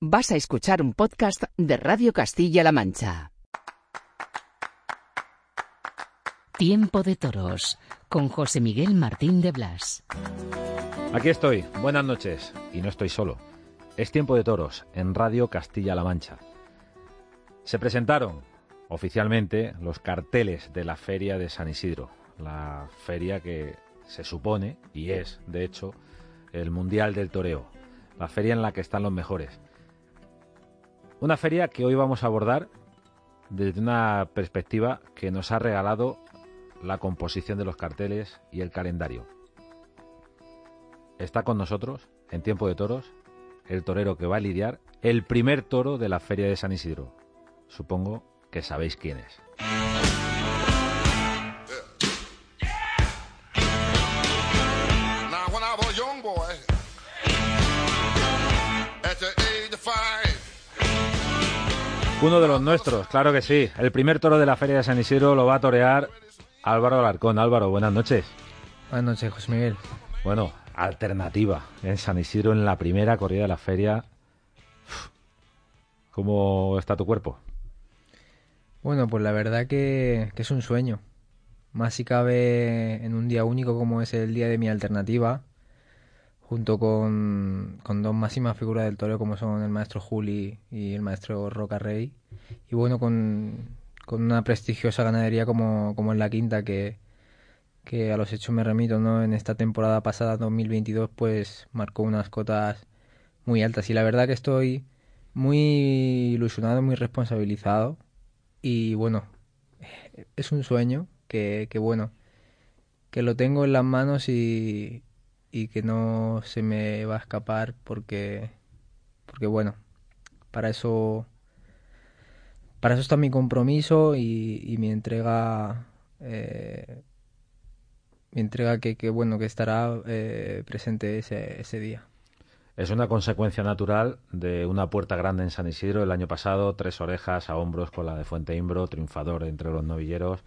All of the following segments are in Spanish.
Vas a escuchar un podcast de Radio Castilla-La Mancha. Tiempo de Toros con José Miguel Martín de Blas. Aquí estoy, buenas noches, y no estoy solo. Es Tiempo de Toros en Radio Castilla-La Mancha. Se presentaron oficialmente los carteles de la Feria de San Isidro, la feria que se supone, y es, de hecho, el Mundial del Toreo, la feria en la que están los mejores. Una feria que hoy vamos a abordar desde una perspectiva que nos ha regalado la composición de los carteles y el calendario. Está con nosotros, en tiempo de toros, el torero que va a lidiar el primer toro de la Feria de San Isidro. Supongo que sabéis quién es. Uno de los nuestros, claro que sí. El primer toro de la Feria de San Isidro lo va a torear Álvaro Alarcón. Álvaro, buenas noches. Buenas noches, José Miguel. Bueno, alternativa en San Isidro en la primera corrida de la feria. ¿Cómo está tu cuerpo? Bueno, pues la verdad que, que, es un sueño. Más si cabe en un día único como es el día de mi alternativa, junto con, con dos máximas figuras del toreo como son el maestro Juli y el maestro Roca Rey. Y bueno, con, con una prestigiosa ganadería como, como en la quinta que, que a los hechos me remito, ¿no? En esta temporada pasada, 2022, pues marcó unas cotas muy altas. Y la verdad que estoy muy ilusionado, muy responsabilizado. Y bueno, es un sueño que, que bueno, que lo tengo en las manos y, y que no se me va a escapar porque, porque bueno, para eso para eso está mi compromiso y, mi entrega eh, mi entrega que, que, bueno que estará eh, presente ese, ese día. Es una consecuencia natural de una puerta grande en San Isidro el año pasado, tres orejas a hombros con la de Fuente Imbro, triunfador entre los novilleros,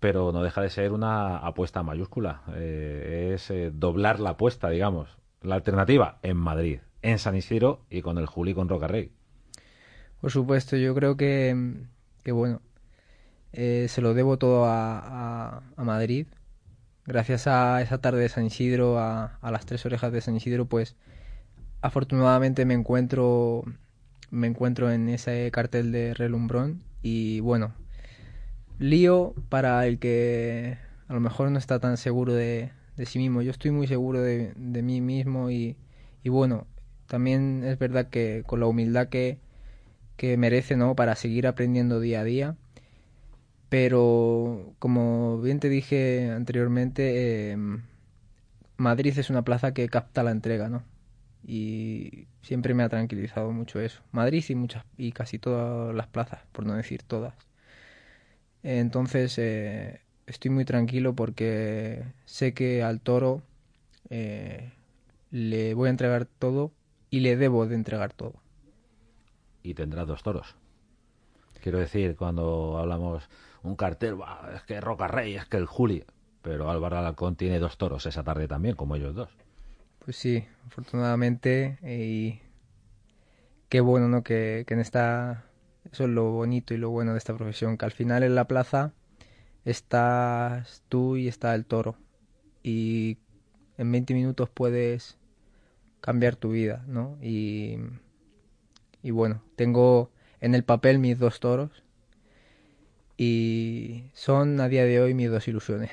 pero no deja de ser una apuesta mayúscula. Eh, es doblar la apuesta, digamos. La alternativa en Madrid, en San Isidro y con el Juli con Rocarrey. Por supuesto, yo creo que, bueno, eh, se lo debo todo a, a, Madrid. Gracias a esa tarde de San Isidro, a, a, las tres orejas de San Isidro, pues afortunadamente me encuentro, me encuentro en ese cartel de relumbrón y bueno, lío para el que a lo mejor no está tan seguro de, sí mismo. Yo estoy muy seguro de, mí mismo y, bueno, también es verdad que con la humildad que, que merece, ¿no? Para seguir aprendiendo día a día. Pero, como bien te dije anteriormente, em, Madrid es una plaza que capta la entrega, ¿no? Y siempre me ha tranquilizado mucho eso. Madrid y muchas y casi todas las plazas, por no decir todas. Entonces, eh, estoy muy tranquilo porque sé que al toro eh, le voy a entregar todo y le debo de entregar todo y tendrá dos toros. Quiero decir, cuando hablamos un cartel, es que Roca Rey, es que el Juli, pero Álvaro Alarcón tiene dos toros esa tarde también, como ellos dos. Pues sí, afortunadamente, y qué bueno, ¿no? Que, que en esta, eso es lo bonito y lo bueno de esta profesión, que al final en la plaza estás tú y está el toro, y en 20 minutos puedes cambiar tu vida, ¿no? Y y bueno, tengo en el papel mis dos toros y son a día de hoy mis dos ilusiones.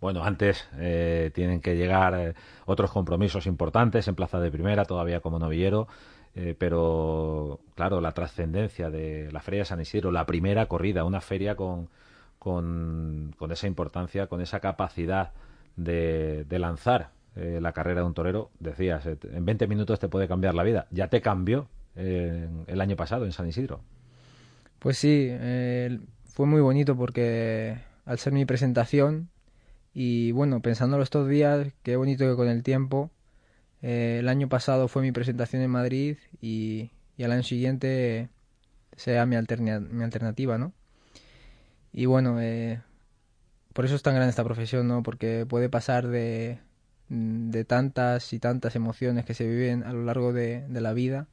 Bueno, antes eh, tienen que llegar eh, otros compromisos importantes en Plaza de Primera, todavía como novillero, eh, pero claro, la trascendencia de la Feria de San Isidro, la primera corrida, una feria con, con, con esa importancia, con esa capacidad de, de lanzar la carrera de un torero, decías, en 20 minutos te puede cambiar la vida. Ya te cambió el año pasado en San Isidro. Pues sí, fue muy bonito porque al ser mi presentación y bueno, pensándolo estos días, qué bonito que con el tiempo, eh, el año pasado fue mi presentación en Madrid y, al año siguiente sea mi, alternativa, ¿no? Y bueno, eh, por eso es tan grande esta profesión, ¿no? Porque puede pasar de, de tantas y tantas emociones que se viven a lo largo de, la vida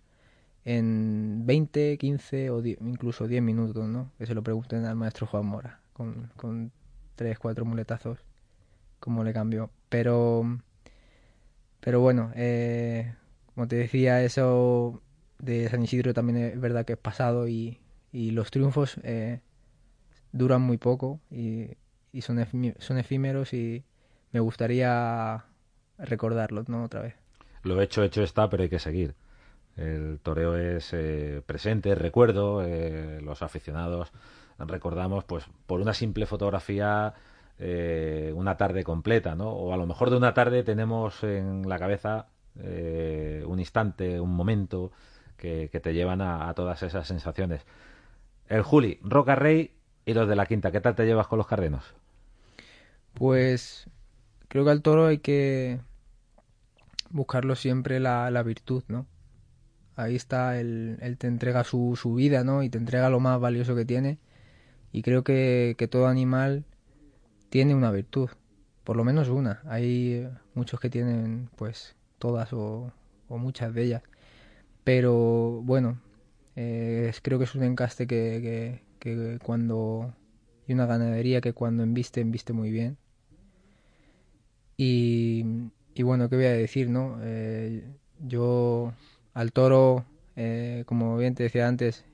en 20, 15 o incluso 10 minutos, ¿no? Que se lo pregunten al maestro Juan Mora, con, con 3, 4 muletazos, cómo le cambió. Pero, pero bueno, eh, como te decía, eso de San Isidro también es verdad que es pasado y, y los triunfos eh, duran muy poco y, y son, son efímeros y me gustaría recordarlos, ¿no? Otra vez. Lo hecho, hecho está, pero hay que seguir. El toreo es eh, presente, recuerdo, eh, los aficionados recordamos pues por una simple fotografía eh, una tarde completa, ¿no? O a lo mejor de una tarde tenemos en la cabeza un instante, un momento que, te llevan a, todas esas sensaciones. El Juli, Roca Rey y los de la Quinta, ¿qué tal te llevas con los carrenos? Pues creo que al toro hay que buscarlo siempre la, la virtud, ¿no? Ahí está, él, él te entrega su, vida, ¿no? Y te entrega lo más valioso que tiene. Y creo que todo animal tiene una virtud, por lo menos una. Hay muchos que tienen, pues, todas o, o muchas de ellas. Pero bueno, eh, creo que es un encaste que, que, cuando... y una ganadería que cuando embiste, embiste muy bien. Y, y bueno, ¿qué voy a decir, no? Eh, yo al toro, eh, como bien te decía antes,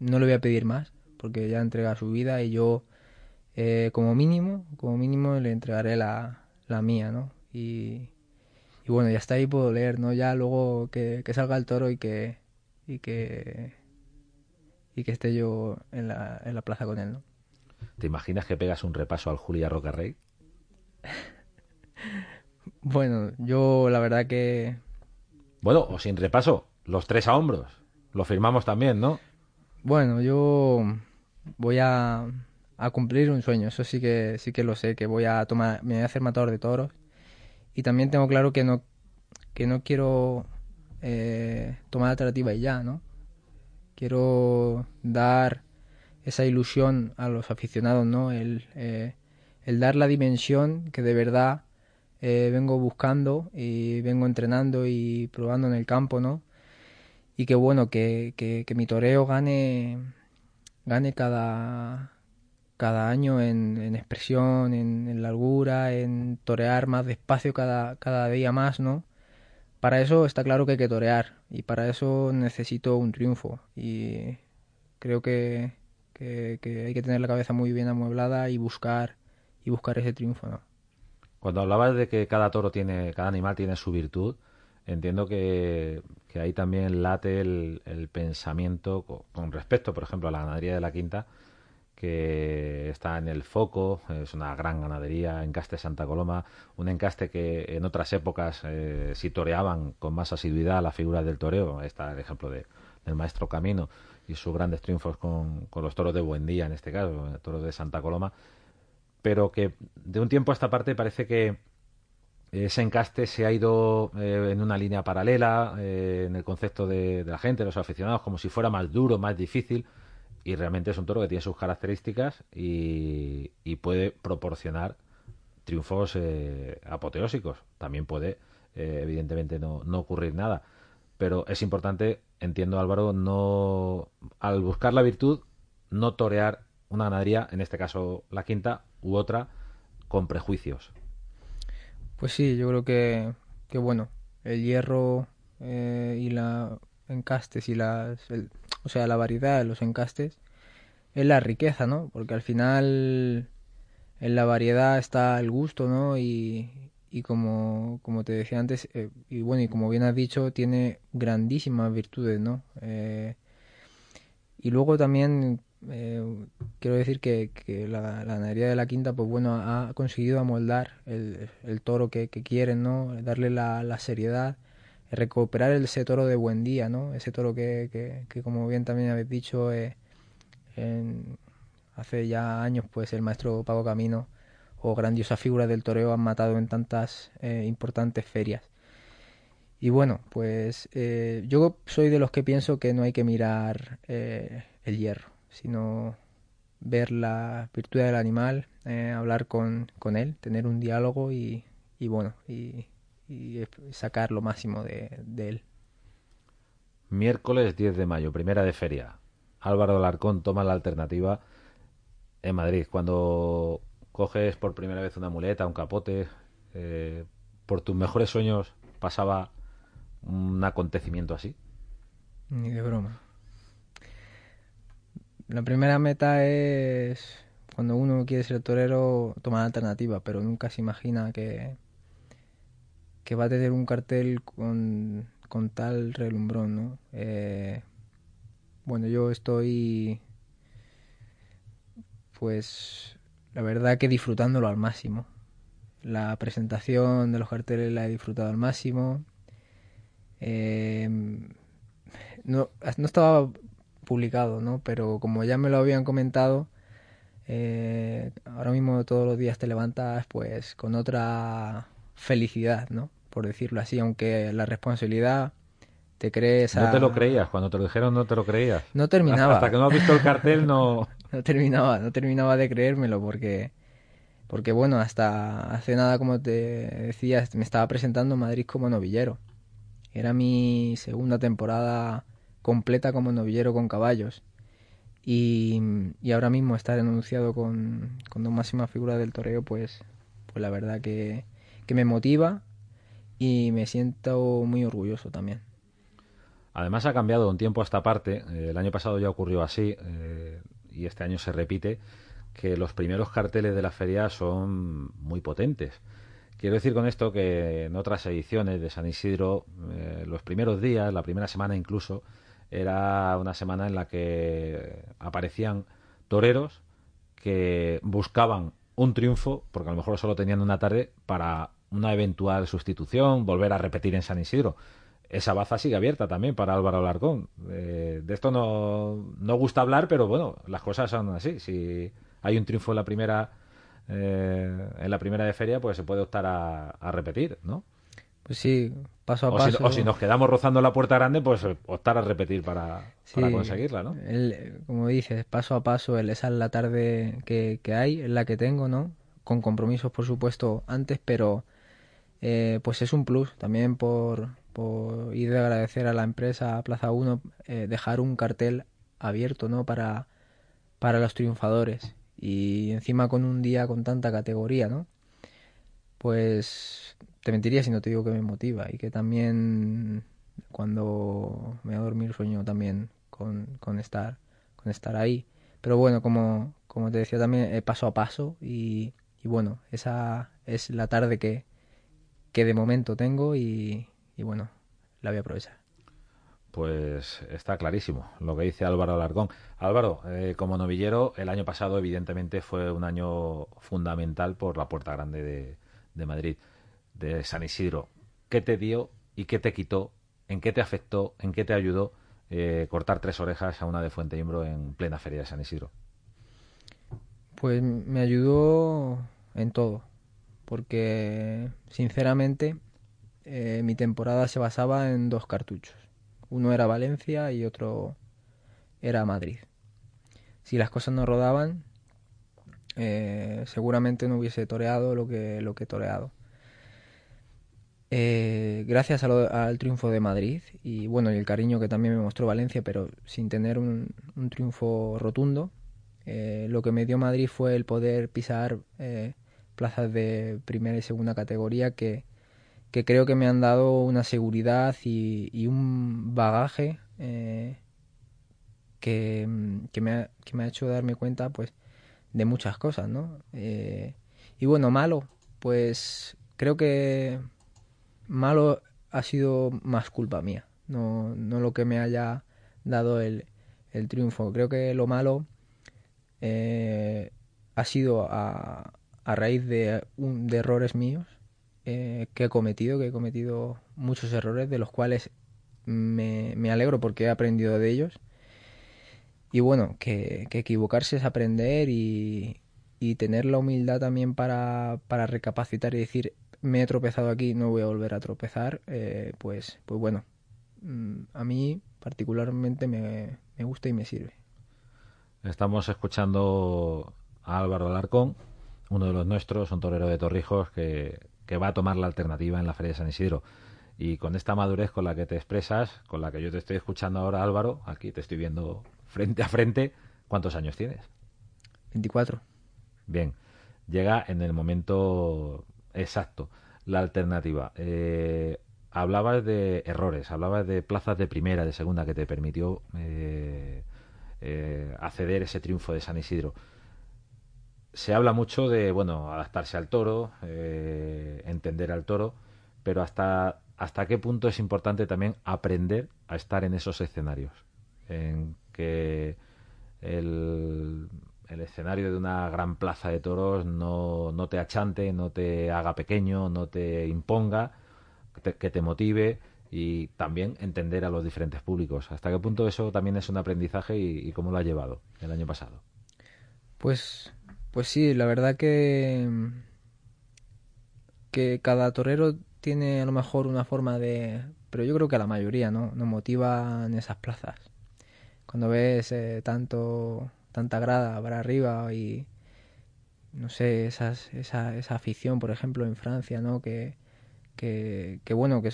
no le voy a pedir más, porque ya entrega su vida y yo, eh, como mínimo, como mínimo le entregaré la, la mía, ¿no? Y, y bueno, ya está ahí puedo leer, ¿no? Ya luego que, que salga el toro y que, y que, y que esté yo en la, en la plaza con él, ¿no? ¿Te imaginas que pegas un repaso al Julia Rocarrey? bueno, yo la verdad que bueno, o sin repaso, los tres a hombros. Lo firmamos también, ¿no? Bueno, yo voy a, a cumplir un sueño, eso sí que sí que lo sé, que voy a tomar, me voy a hacer matador de toros. Y también tengo claro que no, que no quiero eh, tomar alternativa y ya, ¿no? Quiero dar esa ilusión a los aficionados, ¿no? El, eh, el dar la dimensión que de verdad eh, vengo buscando y vengo entrenando y probando en el campo, ¿no? Y que bueno, que, que, mi toreo gane, gane cada, cada año en, expresión, en, largura, en torear más despacio cada, cada día más, ¿no? Para eso está claro que hay que torear y para eso necesito un triunfo y creo que, que, hay que tener la cabeza muy bien amueblada y buscar y buscar ese triunfo, ¿no? Cuando hablabas de que cada toro tiene, cada animal tiene su virtud, entiendo que, que ahí también late el pensamiento con, respecto, por ejemplo, a la ganadería de la Quinta, que está en el foco, es una gran ganadería, encaste Santa Coloma, un encaste que en otras épocas eh, si toreaban con más asiduidad la figura del toreo, está el ejemplo de, del maestro Camino y sus grandes triunfos con, con los toros de Buendía, en este caso, toros de Santa Coloma, pero que de un tiempo a esta parte parece que ese encaste se ha ido eh, en una línea paralela eh, en el concepto de, de, la gente, de los aficionados, como si fuera más duro, más difícil, y realmente es un toro que tiene sus características y, y puede proporcionar triunfos eh, apoteósicos. También puede, eh, evidentemente, no, no ocurrir nada, pero es importante, entiendo Álvaro, no al buscar la virtud, no torear una ganadería, en este caso la quinta, u otra con prejuicios. Pues sí, yo creo que, que bueno, el hierro eh, y la encastes y las, o sea, la variedad de los encastes es la riqueza, ¿no? Porque al final en la variedad está el gusto, ¿no? Y, como, como te decía antes, eh, y bueno, y como bien has dicho, tiene grandísimas virtudes, ¿no? Eh, y luego también eh, quiero decir que, la, la, ganadería de la quinta, pues bueno, ha conseguido amoldar el, toro que, quieren, ¿no? Darle la seriedad, recuperar ese toro de buen día, ¿no? Ese toro que, que, como bien también habéis dicho, eh, hace ya años pues el maestro Pago Camino o grandiosa figura del toreo han matado en tantas eh, importantes ferias. Y bueno, pues eh, yo soy de los que pienso que no hay que mirar eh, el hierro, sino ver la virtud del animal, hablar con, con, él, tener un diálogo y, y bueno, y, y, sacar lo máximo de, de, él. Miércoles 10 de mayo, primera de feria. Álvaro Alarcón toma la alternativa en Madrid. Cuando coges por primera vez una muleta, un capote, eh, por tus mejores sueños pasaba un acontecimiento así. Ni de broma. La primera meta es cuando uno quiere ser torero tomar alternativa, pero nunca se imagina que, que va a tener un cartel con, con tal relumbrón, ¿no? Eh, bueno, yo estoy pues la verdad que disfrutándolo al máximo. La presentación de los carteles la he disfrutado al máximo. Em, no, no estaba publicado, ¿no? Pero como ya me lo habían comentado, eh, ahora mismo todos los días te levantas pues con otra felicidad, ¿no? Por decirlo así, aunque la responsabilidad te crees No te lo creías, cuando te lo dijeron no te lo creías. No terminaba. Hasta que no has visto el cartel no... no terminaba, no terminaba de creérmelo porque, porque bueno, hasta hace nada, como te decía, me estaba presentando Madrid como novillero. Era mi segunda temporada completa como novillero con caballos. Y, y ahora mismo estar anunciado con, con dos máximas figuras del toreo, pues, pues la verdad que, que me motiva y me siento muy orgulloso también. Además ha cambiado un tiempo a esta parte. Eh, el año pasado ya ocurrió así. Eh, y este año se repite, que los primeros carteles de la feria son muy potentes. Quiero decir con esto que en otras ediciones de San Isidro, eh, los primeros días, la primera semana incluso, era una semana en la que aparecían toreros que buscaban un triunfo, porque a lo mejor solo tenían una tarde, para una eventual sustitución, volver a repetir en San Isidro esa baza sigue abierta también para Álvaro Larcón. Eh, de esto no, no gusta hablar, pero bueno, las cosas son así. Si hay un triunfo en la primera eh, en la primera de feria, pues se puede optar a, repetir, ¿no? Pues sí, paso a o paso. Si, o si nos quedamos rozando la puerta grande, pues optar a repetir para, para conseguirla, ¿no? como dices, paso a paso, esa es la tarde que, que hay, es la que tengo, ¿no? Con compromisos, por supuesto, antes, pero eh, pues es un plus también por, por ir de agradecer a la empresa Plaza 1 eh, dejar un cartel abierto no para para los triunfadores y encima con un día con tanta categoría no pues te mentiría si no te digo que me motiva y que también cuando me voy a dormir sueño también con, con estar con estar ahí pero bueno como como te decía también eh, paso a paso y, y bueno esa es la tarde que que de momento tengo y, y bueno, la voy a aprovechar. Pues está clarísimo lo que dice Álvaro Alarcón. Álvaro, eh, como novillero, el año pasado evidentemente fue un año fundamental por la Puerta Grande de, de Madrid, de San Isidro. ¿Qué te dio y qué te quitó? ¿En qué te afectó? ¿En qué te ayudó eh, cortar tres orejas a una de Fuente Imbro en plena feria de San Isidro? Pues me ayudó en todo, porque sinceramente eh, mi temporada se basaba en dos cartuchos. Uno era Valencia y otro era Madrid. Si las cosas no rodaban, eh, seguramente no hubiese toreado lo que, lo que he toreado. Eh, gracias al triunfo de Madrid y bueno y el cariño que también me mostró Valencia, pero sin tener un, triunfo rotundo, lo que me dio Madrid fue el poder pisar plazas de primera y segunda categoría que, que creo que me han dado una seguridad y, un bagaje eh, que, me ha, que, me ha, hecho darme cuenta pues de muchas cosas, ¿no? Eh, y bueno, malo, pues creo que malo ha sido más culpa mía, no, no lo que me haya dado el, el triunfo. Creo que lo malo eh, ha sido a, a raíz de, un, de errores míos eh, que he cometido, que he cometido muchos errores de los cuales me, me alegro porque he aprendido de ellos. Y bueno, que, que equivocarse es aprender y, y tener la humildad también para, para recapacitar y decir, me he tropezado aquí, no voy a volver a tropezar, eh, pues, pues bueno, mm, a mí particularmente me, me gusta y me sirve. Estamos escuchando a Álvaro Alarcón, uno de los nuestros, un torero de Torrijos que, que va a tomar la alternativa en la Feria de San Isidro. Y con esta madurez con la que te expresas, con la que yo te estoy escuchando ahora, Álvaro, aquí te estoy viendo frente a frente, ¿cuántos años tienes? 24. Bien, llega en el momento exacto la alternativa. Eh, hablabas de errores, hablabas de plazas de primera, de segunda, que te permitió eh, eh, acceder ese triunfo de San Isidro. Se habla mucho de, bueno, adaptarse al toro, entender al toro, pero hasta, hasta qué punto es importante también aprender a estar en esos escenarios, en que el el escenario de una gran plaza de toros no, no te achante, no te haga pequeño, no te imponga, que te, motive y también entender a los diferentes públicos. ¿Hasta qué punto eso también es un aprendizaje y, cómo lo ha llevado el año pasado? Pues, pues sí, la verdad que, que cada torero tiene a lo mejor una forma de... Pero yo creo que a la mayoría, ¿no? Nos motivan esas plazas. Cuando ves eh, tanto tanta grada para arriba y no sé, esas, esa, esa afición, por ejemplo, en Francia, ¿no? Que, que, bueno, que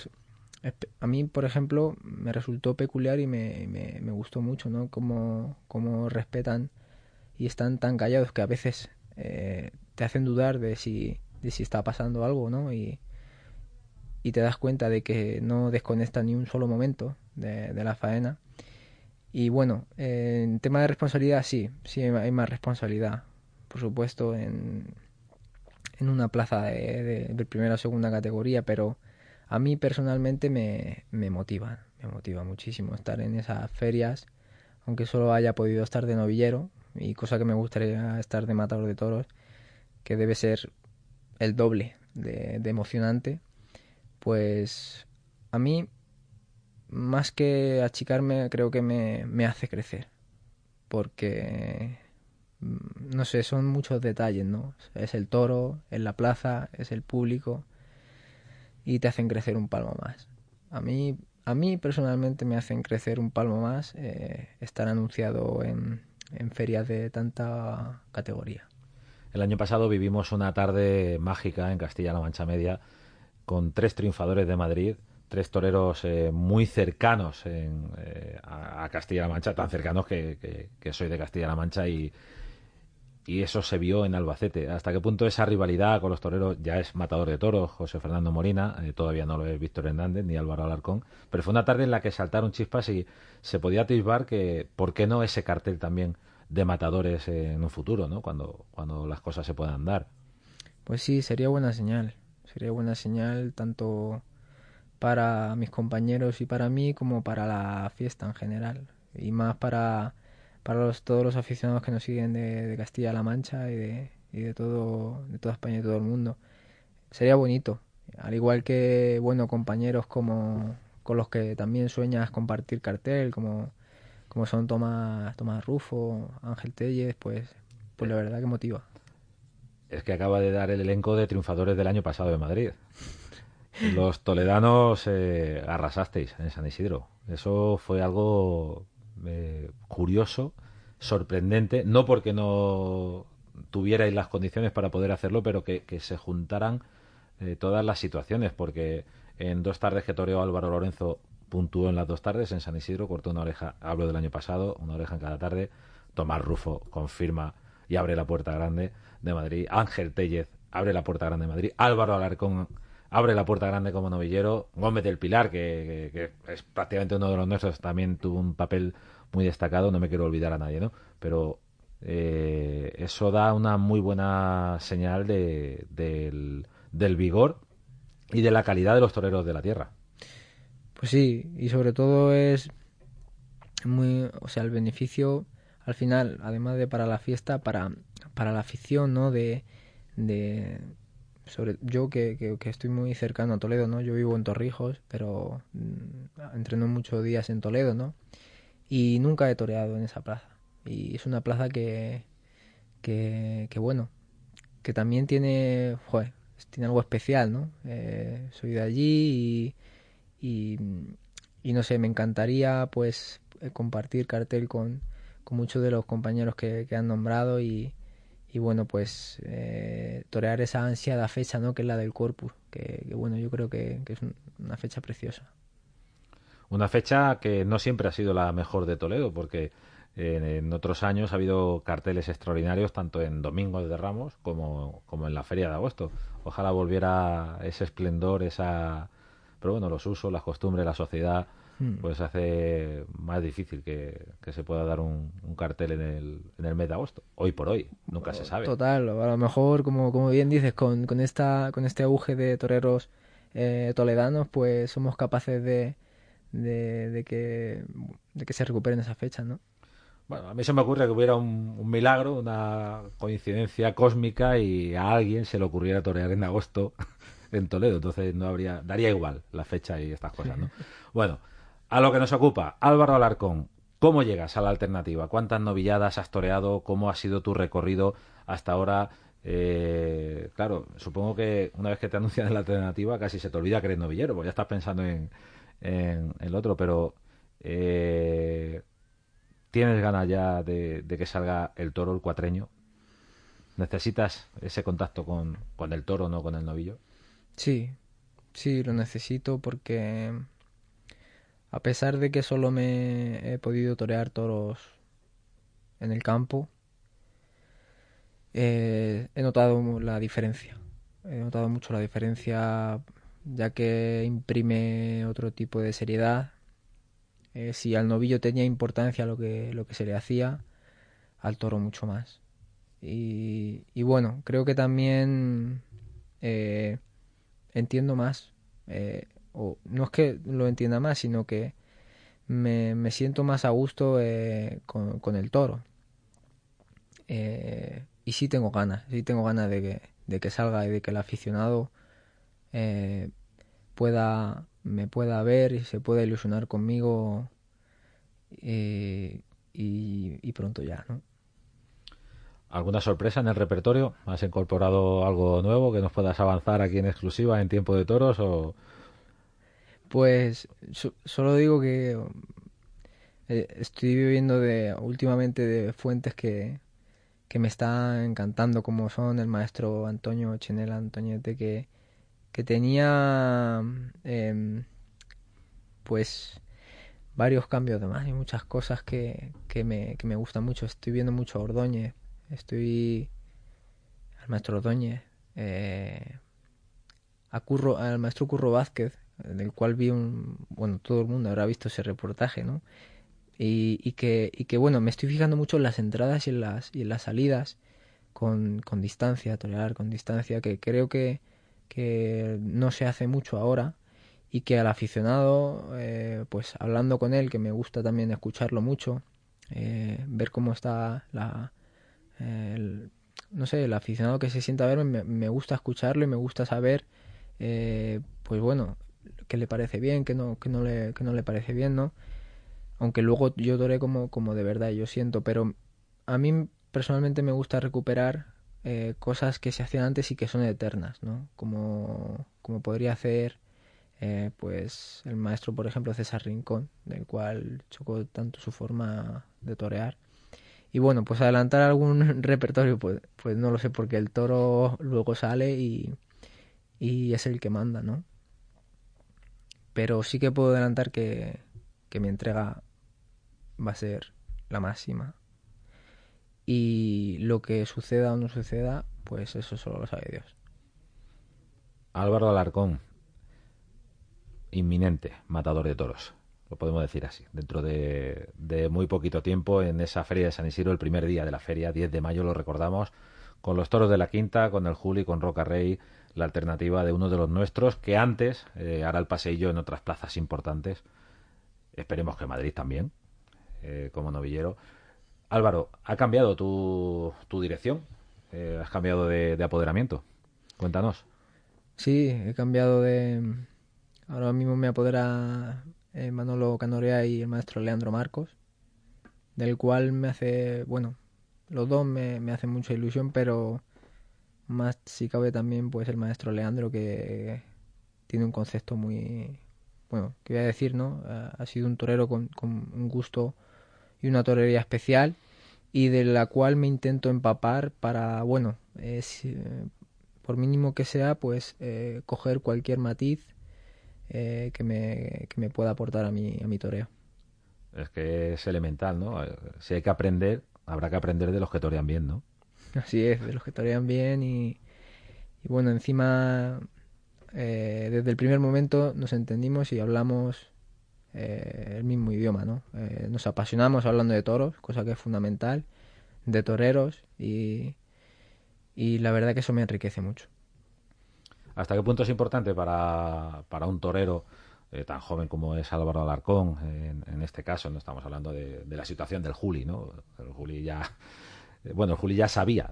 a mí, por ejemplo, me resultó peculiar y me, me, gustó mucho, ¿no? Cómo, cómo, respetan y están tan callados que a veces eh, te hacen dudar de si, de si está pasando algo, ¿no? Y, y te das cuenta de que no desconectan ni un solo momento de, de la faena y bueno, en tema de responsabilidad sí, sí hay más responsabilidad, por supuesto, en, en una plaza de, de, primera o segunda categoría, pero a mí personalmente me, me motiva, me motiva muchísimo estar en esas ferias, aunque solo haya podido estar de novillero, y cosa que me gustaría estar de matador de toros, que debe ser el doble de, de emocionante, pues a mí más que achicarme, creo que me, me hace crecer. Porque, mm, no sé, son muchos detalles, ¿no? Es el toro, es la plaza, es el público y te hacen crecer un palmo más. A mí, a mí personalmente me hacen crecer un palmo más eh, estar anunciado en, en ferias de tanta categoría. El año pasado vivimos una tarde mágica en Castilla-La Mancha Media con tres triunfadores de Madrid tres toreros eh, muy cercanos en, eh, a, Castilla-La Mancha, tan cercanos que, soy de Castilla-La Mancha y, eso se vio en Albacete. ¿Hasta qué punto esa rivalidad con los toreros ya es matador de toros? José Fernando Morina, eh, todavía no lo es Víctor Hernández ni Álvaro Alarcón, pero fue una tarde en la que saltaron chispas y se podía atisbar que, ¿por qué no ese cartel también de matadores en un futuro, ¿no? cuando, cuando las cosas se puedan dar? Pues sí, sería buena señal. Sería buena señal tanto para mis compañeros y para mí como para la fiesta en general. Y más para, para los, todos los aficionados que nos siguen de, Castilla-La Mancha y de, y de todo de toda España y todo el mundo. Sería bonito al igual que bueno compañeros como con los que también sueñas compartir cartel como como son Tomás Tomás Rufo Ángel Telles pues pues la verdad que motiva. Es que acaba de dar el elenco de triunfadores del año pasado de Madrid los toledanos eh, arrasasteis en San Isidro. Eso fue algo eh, curioso, sorprendente, no porque no tuvierais las condiciones para poder hacerlo, pero que, se juntaran eh, todas las situaciones, porque en dos tardes que toreó Álvaro Lorenzo puntuó en las dos tardes, en San Isidro cortó una oreja, hablo del año pasado, una oreja en cada tarde, Tomás Rufo confirma y abre la puerta grande de Madrid, Ángel Tellez abre la puerta grande de Madrid, Álvaro Alarcón abre la puerta grande como novillero. Gómez del Pilar, que, es prácticamente uno de los nuestros, también tuvo un papel muy destacado, no me quiero olvidar a nadie, ¿no? Pero eh, eso da una muy buena señal de, del, del vigor y de la calidad de los toreros de la tierra. Pues sí, y sobre todo es muy, o sea, el beneficio al final, además de para la fiesta, para, para la afición, ¿no? De, de sobre yo que, que, estoy muy cercano a Toledo, ¿no? Yo vivo en Torrijos, pero mm, entreno muchos días en Toledo, ¿no? Y nunca he toreado en esa plaza. Y es una plaza que, que, que bueno, que también tiene, tiene algo especial, ¿no? Eh, soy de allí y, y, no sé, me encantaría pues eh, compartir cartel con, con muchos de los compañeros que, que han nombrado y, y bueno, pues eh, torear esa ansiada fecha, ¿no? Que es la del Corpus, que, bueno, yo creo que, es una fecha preciosa. Una fecha que no siempre ha sido la mejor de Toledo, porque en otros años ha habido carteles extraordinarios tanto en Domingos de Ramos como, como en la Feria de Agosto. Ojalá volviera ese esplendor, esa... Pero bueno, los usos, las costumbres, la sociedad, hmm. pues hace más difícil que, se pueda dar un, cartel en el, en el mes de agosto. Hoy por hoy, nunca se sabe. Total, a lo mejor, como, como bien dices, con, con, esta, con este auge de toreros eh, toledanos, pues somos capaces de, de, de, que, de que se recuperen esa fecha, ¿no? Bueno, a mí se me ocurre que hubiera un, milagro, una coincidencia cósmica y a alguien se le ocurriera torear en agosto en Toledo. Entonces no habría, daría igual la fecha y estas cosas, ¿no? Bueno, a lo que nos ocupa, Álvaro Alarcón, ¿cómo llegas a la alternativa? ¿Cuántas novilladas has toreado? ¿Cómo ha sido tu recorrido hasta ahora? Eh, claro, supongo que una vez que te anuncian la alternativa casi se te olvida que eres novillero, porque ya estás pensando en, el otro, pero eh, ¿Tienes ganas ya de, que salga el toro, el cuatreño? ¿Necesitas ese contacto con, con el toro, no con el novillo? Sí, sí, lo necesito porque a pesar de que solo me he podido torear toros en el campo, eh, he notado la diferencia. He notado mucho la diferencia ya que imprime otro tipo de seriedad eh, si al novillo tenía importancia lo que, lo que se le hacía, al toro mucho más. Y, bueno, creo que también eh, entiendo más, o no es que lo entienda más, sino que me, me siento más a gusto con, con, el toro. y sí tengo ganas, sí tengo ganas de que, de que salga y de que el aficionado pueda me pueda ver y se pueda ilusionar conmigo eh, y, pronto ya, ¿no? ¿Alguna sorpresa en el repertorio? ¿Has incorporado algo nuevo que nos puedas avanzar aquí en exclusiva en Tiempo de Toros o...? Pues solo digo que eh, estoy viviendo de últimamente de fuentes que, que me están encantando como son el maestro Antonio Chenela Antoñete que que tenía em, pues varios cambios de más y muchas cosas que, que, me, que me gustan mucho. Estoy viendo mucho a Ordóñez, estoy al maestro Ordóñez, eh, a Curro, al maestro Curro Vázquez, del cual vi un, bueno, todo el mundo habrá visto ese reportaje, ¿no? Y, y, que, y que bueno, me estoy fijando mucho en las entradas y en las, y en las salidas con, con distancia, tolerar con distancia, que creo que, que no se hace mucho ahora y que al aficionado, eh, pues hablando con él, que me gusta también escucharlo mucho, eh, ver cómo está la... no sé, el aficionado que se sienta a verme, me, gusta escucharlo y me gusta saber, eh, pues bueno, qué le parece bien, qué no, qué no, le, qué no le parece bien, ¿no? Aunque luego yo doré como, como de verdad, yo siento, pero a mí personalmente me gusta recuperar eh, cosas que se hacían antes y que son eternas, ¿no? Como, como podría hacer eh, pues el maestro, por ejemplo, César Rincón, del cual chocó tanto su forma de torear. Y bueno, pues adelantar algún repertorio, pues, pues no lo sé, porque el toro luego sale y, y es el que manda, ¿no? Pero sí que puedo adelantar que, que mi entrega va a ser la máxima y lo que suceda o no suceda, pues eso solo lo sabe Dios. Álvaro Alarcón, inminente matador de toros, lo podemos decir así. Dentro de, muy poquito tiempo, en esa feria de San Isidro, el primer día de la feria, 10 de mayo, lo recordamos, con los toros de la Quinta, con el Juli, con Roca Rey, la alternativa de uno de los nuestros, que antes eh, hará el paseillo en otras plazas importantes. Esperemos que Madrid también, eh, como novillero. Álvaro, ¿ha cambiado tu, tu dirección? Eh, ¿Has cambiado de, apoderamiento? Cuéntanos. Sí, he cambiado de... Ahora mismo me apodera Manolo Canorea y el maestro Leandro Marcos, del cual me hace, bueno, los dos me, me hacen mucha ilusión, pero más si cabe también pues el maestro Leandro que tiene un concepto muy, bueno, que voy a decir, ¿no? Ha sido un torero con, con un gusto y una torería especial y de la cual me intento empapar para, bueno, eh, por mínimo que sea, pues eh, coger cualquier matiz eh, que, me, que me pueda aportar a mi, a mi toreo. Es que es elemental, ¿no? Si hay que aprender, habrá que aprender de los que torean bien, ¿no? Así es, de los que torean bien y, y bueno, encima desde el primer momento nos entendimos y hablamos eh, el mismo idioma, ¿no? Eh, nos apasionamos hablando de toros, cosa que es fundamental, de toreros y, y la verdad que eso me enriquece mucho. ¿Hasta qué punto es importante para, para un torero eh, tan joven como es Álvaro Alarcón, en, este caso, no estamos hablando de, la situación del Juli, ¿no? El Juli ya, bueno, el Juli ya sabía,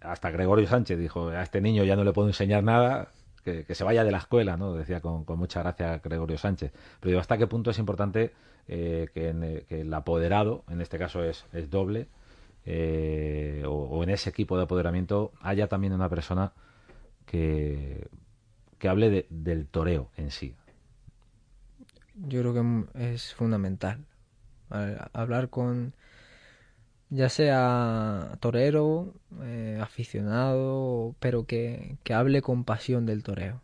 hasta Gregorio Sánchez dijo, a este niño ya no le puedo enseñar nada, que, se vaya de la escuela, ¿no? Decía con, mucha gracia Gregorio Sánchez. Pero digo, ¿hasta qué punto es importante eh, que, el apoderado, en este caso es, doble, eh, o, en ese equipo de apoderamiento haya también una persona que, que hable del toreo en sí? Yo creo que es fundamental. Hablar con ya sea torero, eh, aficionado, pero que, que, hable con pasión del toreo.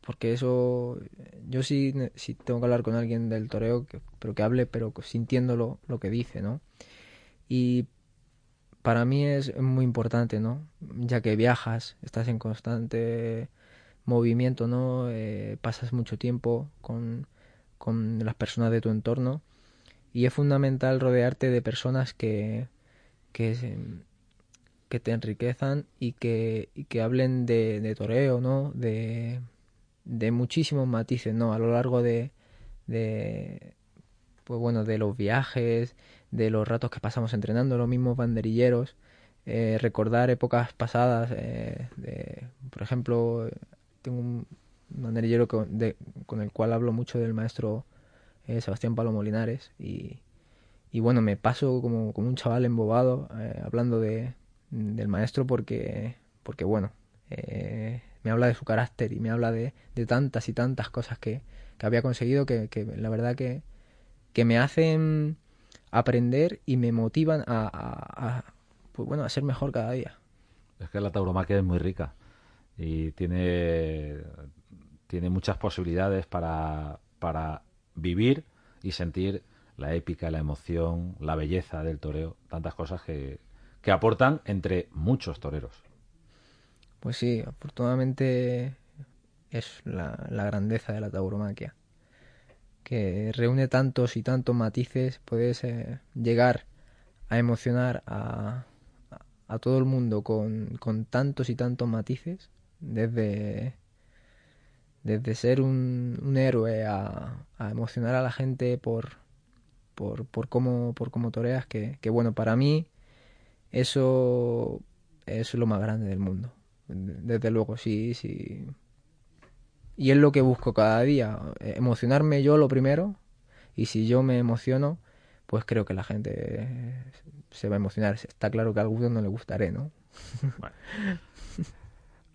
Porque eso, yo sí, sí tengo que hablar con alguien del toreo, pero que hable, pero sintiéndolo lo que dice, ¿no? Y para mí es muy importante, ¿no? Ya que viajas, estás en constante movimiento, ¿no? Eh, pasas mucho tiempo con, con las personas de tu entorno y es fundamental rodearte de personas que, que, que te enriquezan y que, que hablen de, de, toreo, ¿no? De, de muchísimos matices, ¿no? A lo largo de, de, pues bueno, de los viajes, de los ratos que pasamos entrenando, los mismos banderilleros, eh, recordar épocas pasadas, eh, de, por ejemplo, tengo un banderillero con, el cual hablo mucho del maestro eh, Sebastián Palo Molinares, y, bueno, me paso como, un chaval embobado eh, hablando de, del maestro porque, porque bueno, eh, me habla de su carácter y me habla de, tantas y tantas cosas que, había conseguido que, la verdad que, me hacen aprender y me motivan a, a, pues bueno, a ser mejor cada día. Es que la tauromaquia es muy rica y tiene, tiene muchas posibilidades para, para vivir y sentir la épica, la emoción, la belleza del toreo, tantas cosas que, que aportan entre muchos toreros. Pues sí, afortunadamente es la, grandeza de la tauromaquia, que reúne tantos y tantos matices, puedes eh, llegar a emocionar a, a todo el mundo con, con tantos y tantos matices, desde desde ser un, un héroe a, a, emocionar a la gente por, por, por, cómo, por cómo toreas, que, que bueno, para mí eso es lo más grande del mundo. Desde luego, sí, sí. Y es lo que busco cada día, emocionarme yo lo primero, y si yo me emociono, pues creo que la gente se va a emocionar. Está claro que a algunos no le gustaré, ¿no? Bueno.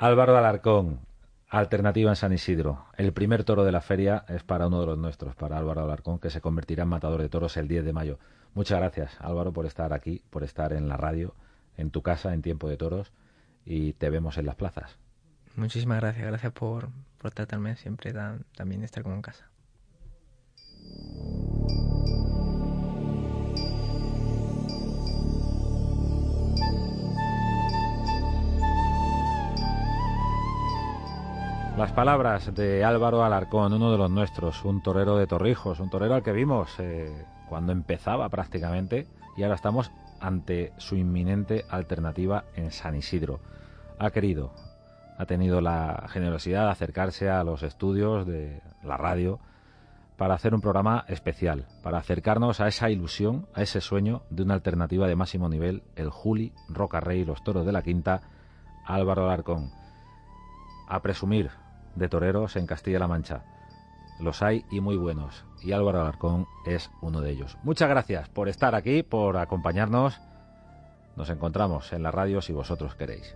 Álvaro Alarcón, Alternativa en San Isidro. El primer toro de la feria es para uno de los nuestros, para Álvaro Alarcón, que se convertirá en matador de toros el 10 de mayo. Muchas gracias, Álvaro, por estar aquí, por estar en la radio, en tu casa, en tiempo de toros, y te vemos en las plazas. Muchísimas gracias, gracias por, por tratarme siempre tan, también estar como en casa. Las palabras de Álvaro Alarcón, uno de los nuestros, un torero de Torrijos, un torero al que vimos eh, cuando empezaba prácticamente y ahora estamos ante su inminente alternativa en San Isidro. Ha querido, ha tenido la generosidad de acercarse a los estudios de la radio para hacer un programa especial, para acercarnos a esa ilusión, a ese sueño de una alternativa de máximo nivel, el Juli, Roca Rey, los toros de la Quinta, Álvaro Alarcón. a presumir de toreros en Castilla-La Mancha. Los hay y muy buenos. Y Álvaro Alarcón es uno de ellos. Muchas gracias por estar aquí, por acompañarnos. Nos encontramos en la radio si vosotros queréis.